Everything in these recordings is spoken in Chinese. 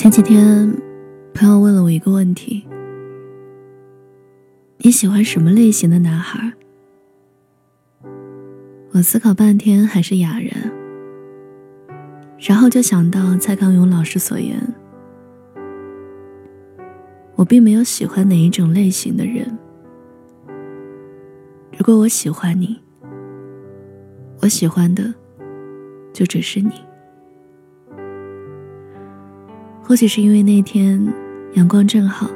前几天，朋友问了我一个问题：你喜欢什么类型的男孩？我思考半天，还是哑然。然后就想到蔡康永老师所言：我并没有喜欢哪一种类型的人。如果我喜欢你，我喜欢的就只是你。或许是因为那天阳光正好，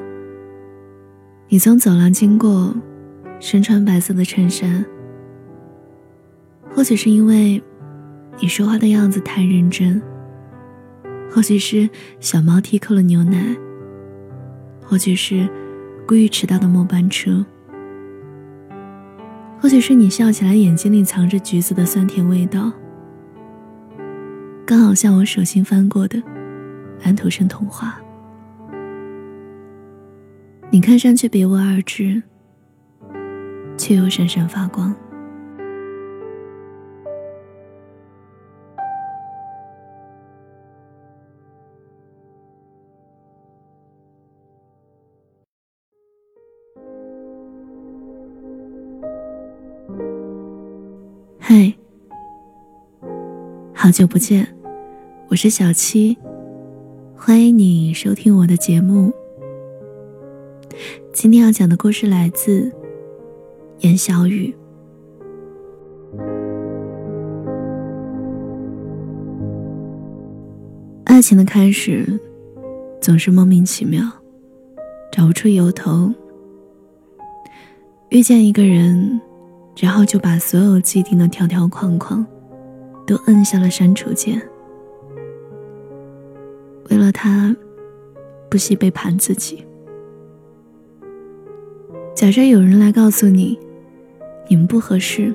你从走廊经过，身穿白色的衬衫。或许是因为你说话的样子太认真。或许是小猫踢扣了牛奶。或许是故意迟到的末班车。或许是你笑起来眼睛里藏着橘子的酸甜味道，刚好像我手心翻过的。安徒生童话，你看上去别无二致，却又闪闪发光。嗨，好久不见，我是小七。欢迎你收听我的节目。今天要讲的故事来自严小雨。爱情的开始总是莫名其妙，找不出由头。遇见一个人，然后就把所有既定的条条框框都摁下了删除键。为了他，不惜背叛自己。假设有人来告诉你，你们不合适，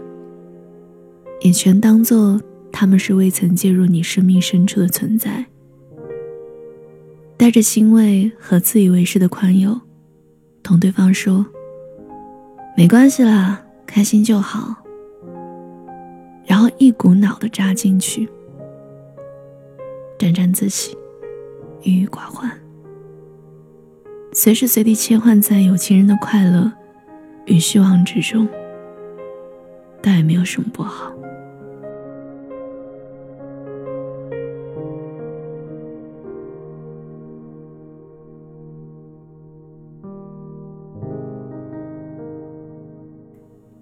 也全当做他们是未曾介入你生命深处的存在。带着欣慰和自以为是的宽宥，同对方说：“没关系啦，开心就好。”然后一股脑的扎进去，沾沾自喜。郁郁寡欢，随时随地切换在有情人的快乐与虚妄之中，倒也没有什么不好。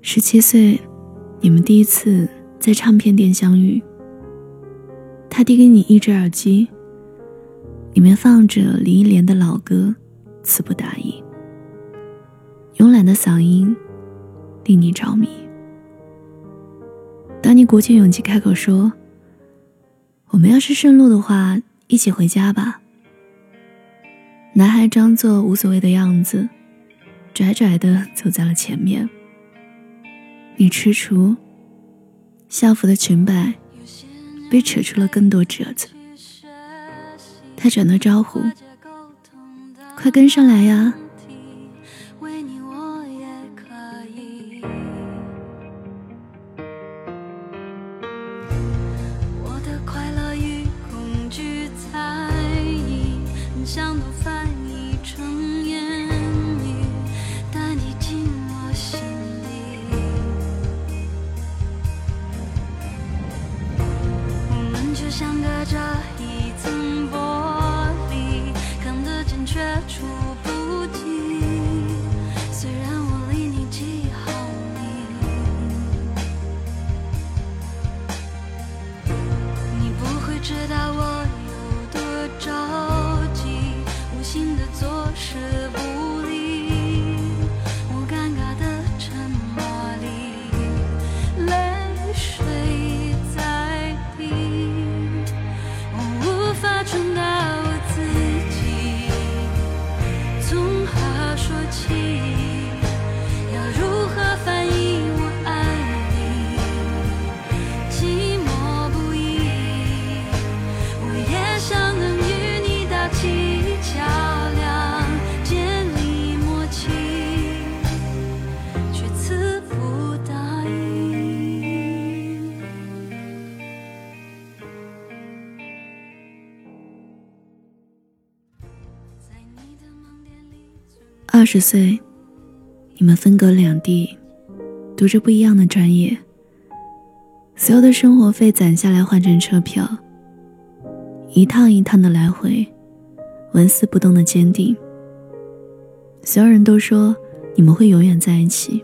十七岁，你们第一次在唱片店相遇，他递给你一只耳机。里面放着林忆莲的老歌，词不达意。慵懒的嗓音令你着迷。当你鼓起勇气开口说：“我们要是顺路的话，一起回家吧。”男孩装作无所谓的样子，拽拽的走在了前面。你踟蹰，校服的裙摆被扯出了更多褶子。他转头招呼：“快跟上来呀！”二十岁，你们分隔两地，读着不一样的专业，所有的生活费攒下来换成车票，一趟一趟的来回，纹丝不动的坚定。所有人都说你们会永远在一起。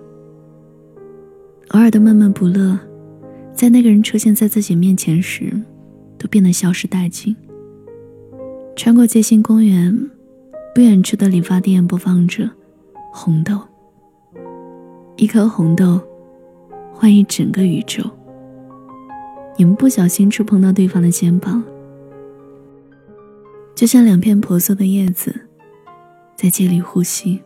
偶尔的闷闷不乐，在那个人出现在自己面前时，都变得消失殆尽。穿过街心公园，不远处的理发店播放着《红豆》。一颗红豆，换一整个宇宙。你们不小心触碰到对方的肩膀，就像两片婆娑的叶子，在借力呼吸。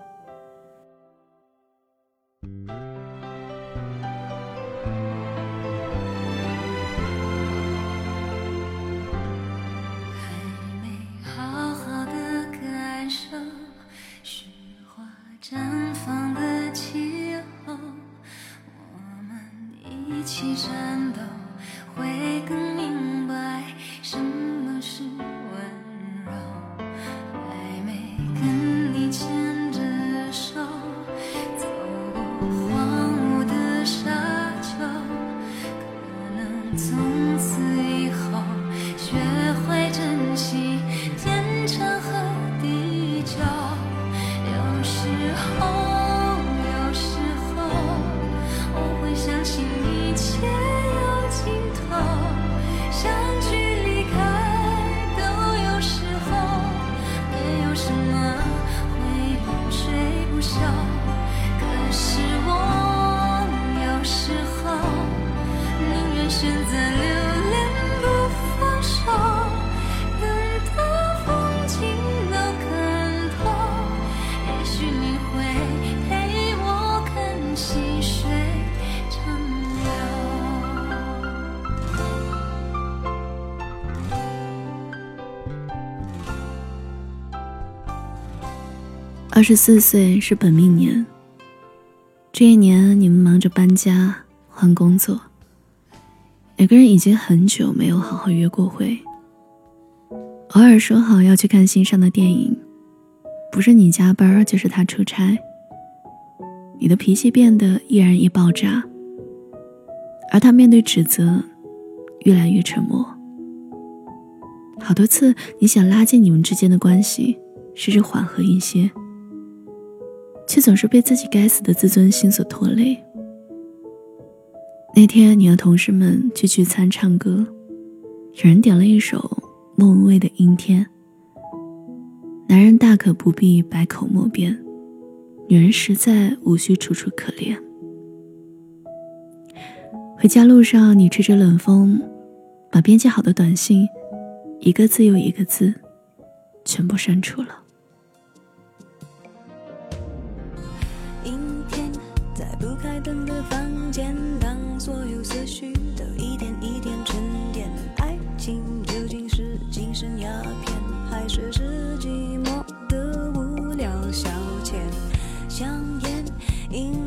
起身二十四岁是本命年。这一年，你们忙着搬家、换工作，两个人已经很久没有好好约过会。偶尔说好要去看心上的电影，不是你加班，就是他出差。你的脾气变得易燃易爆炸，而他面对指责，越来越沉默。好多次，你想拉近你们之间的关系，试着缓和一些。却总是被自己该死的自尊心所拖累。那天，你和同事们去聚餐唱歌，有人点了一首莫文蔚的《阴天》。男人大可不必百口莫辩，女人实在无需楚楚可怜。回家路上，你吹着冷风，把编辑好的短信，一个字又一个字，全部删除了。的房间当所有思绪都一点一点沉淀爱情究竟是精神鸦片还是是寂寞的无聊消遣？香烟氤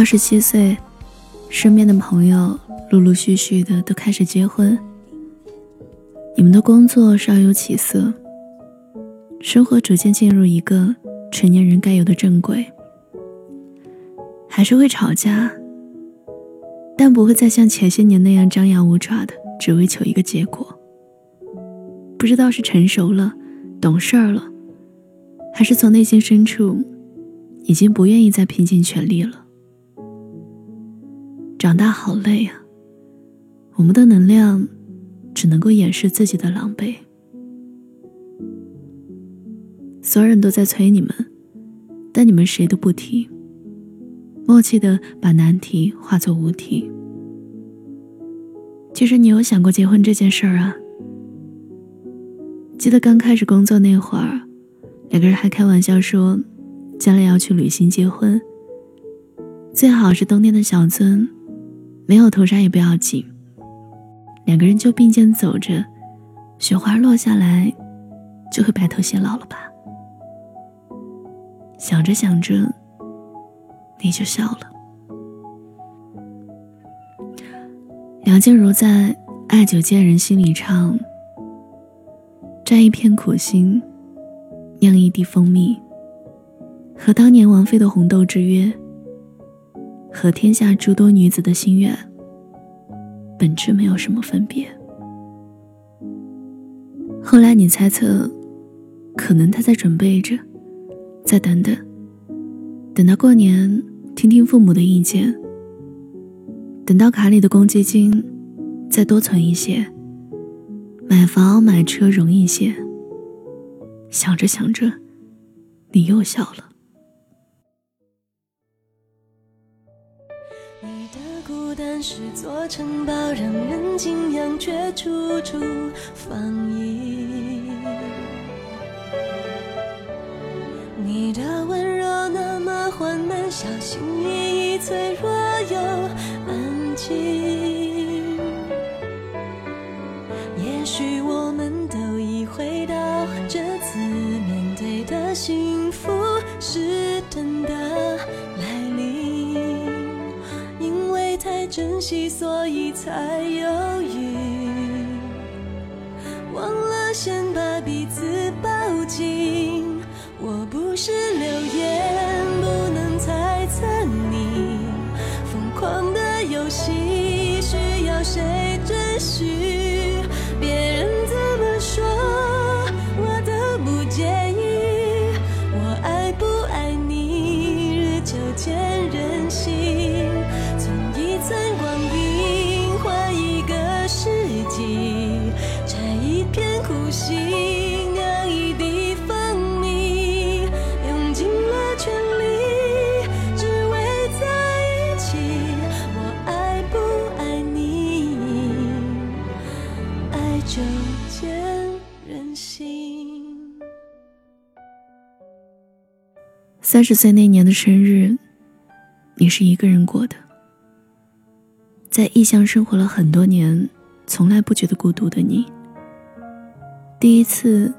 二十七岁，身边的朋友陆陆续续的都开始结婚。你们的工作稍有起色，生活逐渐进入一个成年人该有的正轨。还是会吵架，但不会再像前些年那样张牙舞爪的，只为求一个结果。不知道是成熟了、懂事儿了，还是从内心深处，已经不愿意再拼尽全力了。长大好累啊！我们的能量只能够掩饰自己的狼狈。所有人都在催你们，但你们谁都不提，默契的把难题化作无题。其实你有想过结婚这件事儿啊？记得刚开始工作那会儿，两个人还开玩笑说，将来要去旅行结婚，最好是冬天的小村，没有头纱也不要紧。两个人就并肩走着，雪花落下来，就会白头偕老了吧？想着想着，你就笑了。梁静茹在《爱久见人心》里唱：“摘一片苦心，酿一滴蜂蜜，和当年王菲的红豆之约，和天下诸多女子的心愿。”本质没有什么分别。后来你猜测，可能他在准备着，再等等，等到过年听听父母的意见，等到卡里的公积金再多存一些，买房买车容易些。想着想着，你又笑了。是座城堡，让人敬仰，却处处防御。你的温柔那么缓慢，小心翼翼，脆弱又安静。所以才有三十岁那年的生日，你是一个人过的。在异乡生活了很多年，从来不觉得孤独的你，第一次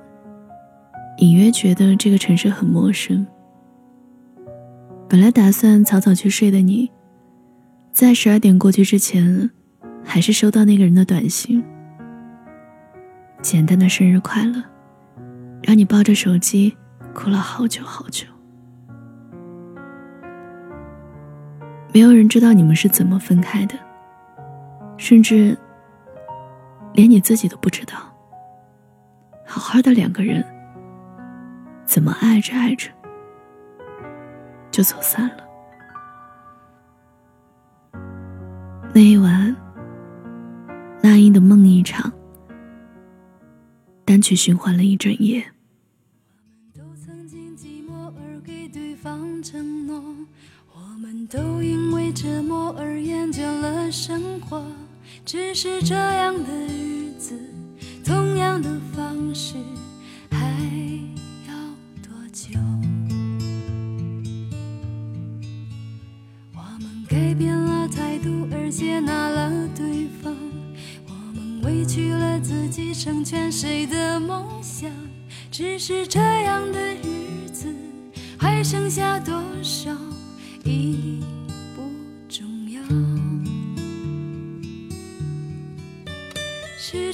隐约觉得这个城市很陌生。本来打算早早去睡的你，在十二点过去之前，还是收到那个人的短信，简单的生日快乐，让你抱着手机哭了好久好久。没有人知道你们是怎么分开的，甚至连你自己都不知道。好好的两个人，怎么爱着爱着就走散了？那一晚，那英的梦一场，单曲循环了一整夜。是这样的日子，同样的方式，还要多久？我们改变了态度而接纳了对方，我们委屈了自己成全谁的梦想？只是这样的日子，还剩下多少？已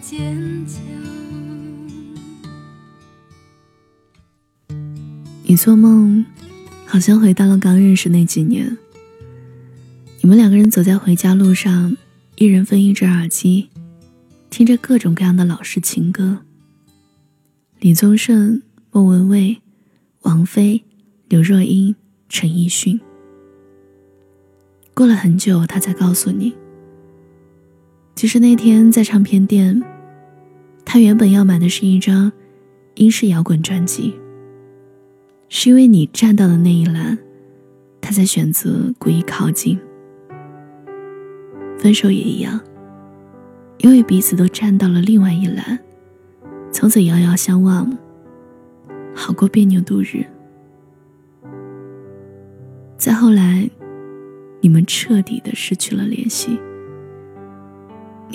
坚强。你做梦，好像回到了刚认识那几年。你们两个人走在回家路上，一人分一只耳机，听着各种各样的老式情歌。李宗盛、莫文蔚、王菲、刘若英、陈奕迅。过了很久，他才告诉你，其实那天在唱片店，他原本要买的是一张英式摇滚专辑。是因为你站到的那一栏，他才选择故意靠近。分手也一样，因为彼此都站到了另外一栏，从此遥遥相望，好过别扭度日。再后来，你们彻底的失去了联系。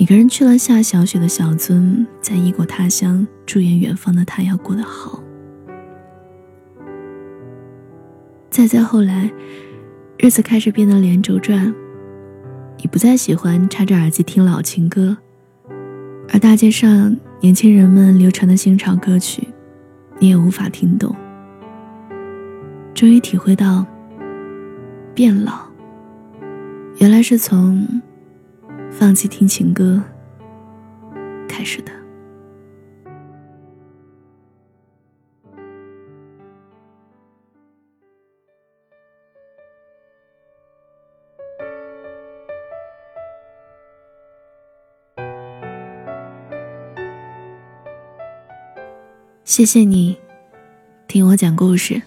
一个人去了下小雪的小村，在异国他乡，祝愿远方的他要过得好。再再后来，日子开始变得连轴转。你不再喜欢插着耳机听老情歌，而大街上年轻人们流传的新潮歌曲，你也无法听懂。终于体会到，变老，原来是从放弃听情歌开始的。谢谢你，听我讲故事。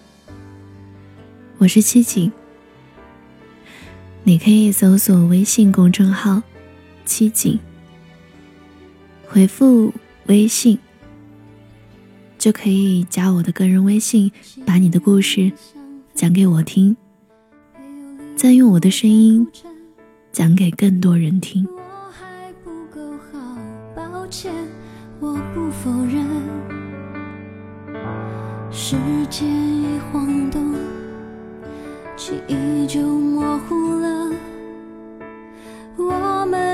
我是七景，你可以搜索微信公众号“七景”，回复微信就可以加我的个人微信，把你的故事讲给我听，再用我的声音讲给更多人听。我还不够好，抱歉，我不否认。时间一晃动，记忆就模糊了。我们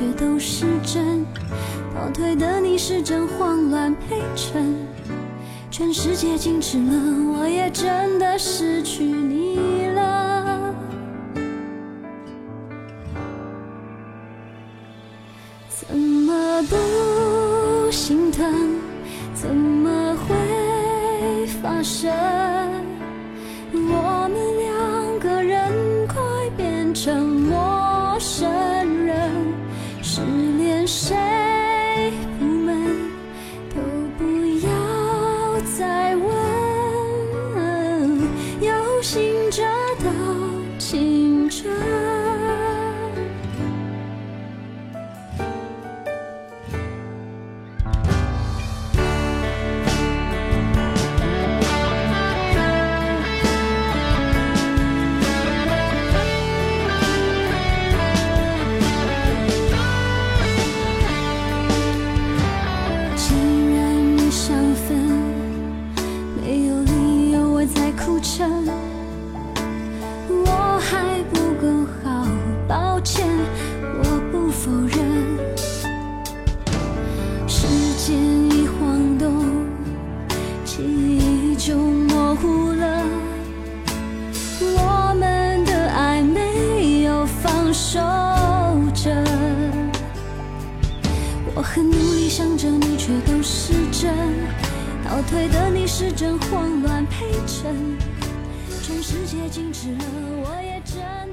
却都是真。倒退的你是真，慌乱陪衬。全世界静止了，我也真的失去你我还不够好抱歉我不否认。时间一晃动记忆就模糊了我们的爱没有放手着我很努力想着你却都是真。倒退的你始终慌乱陪衬。世界静止了，我也真。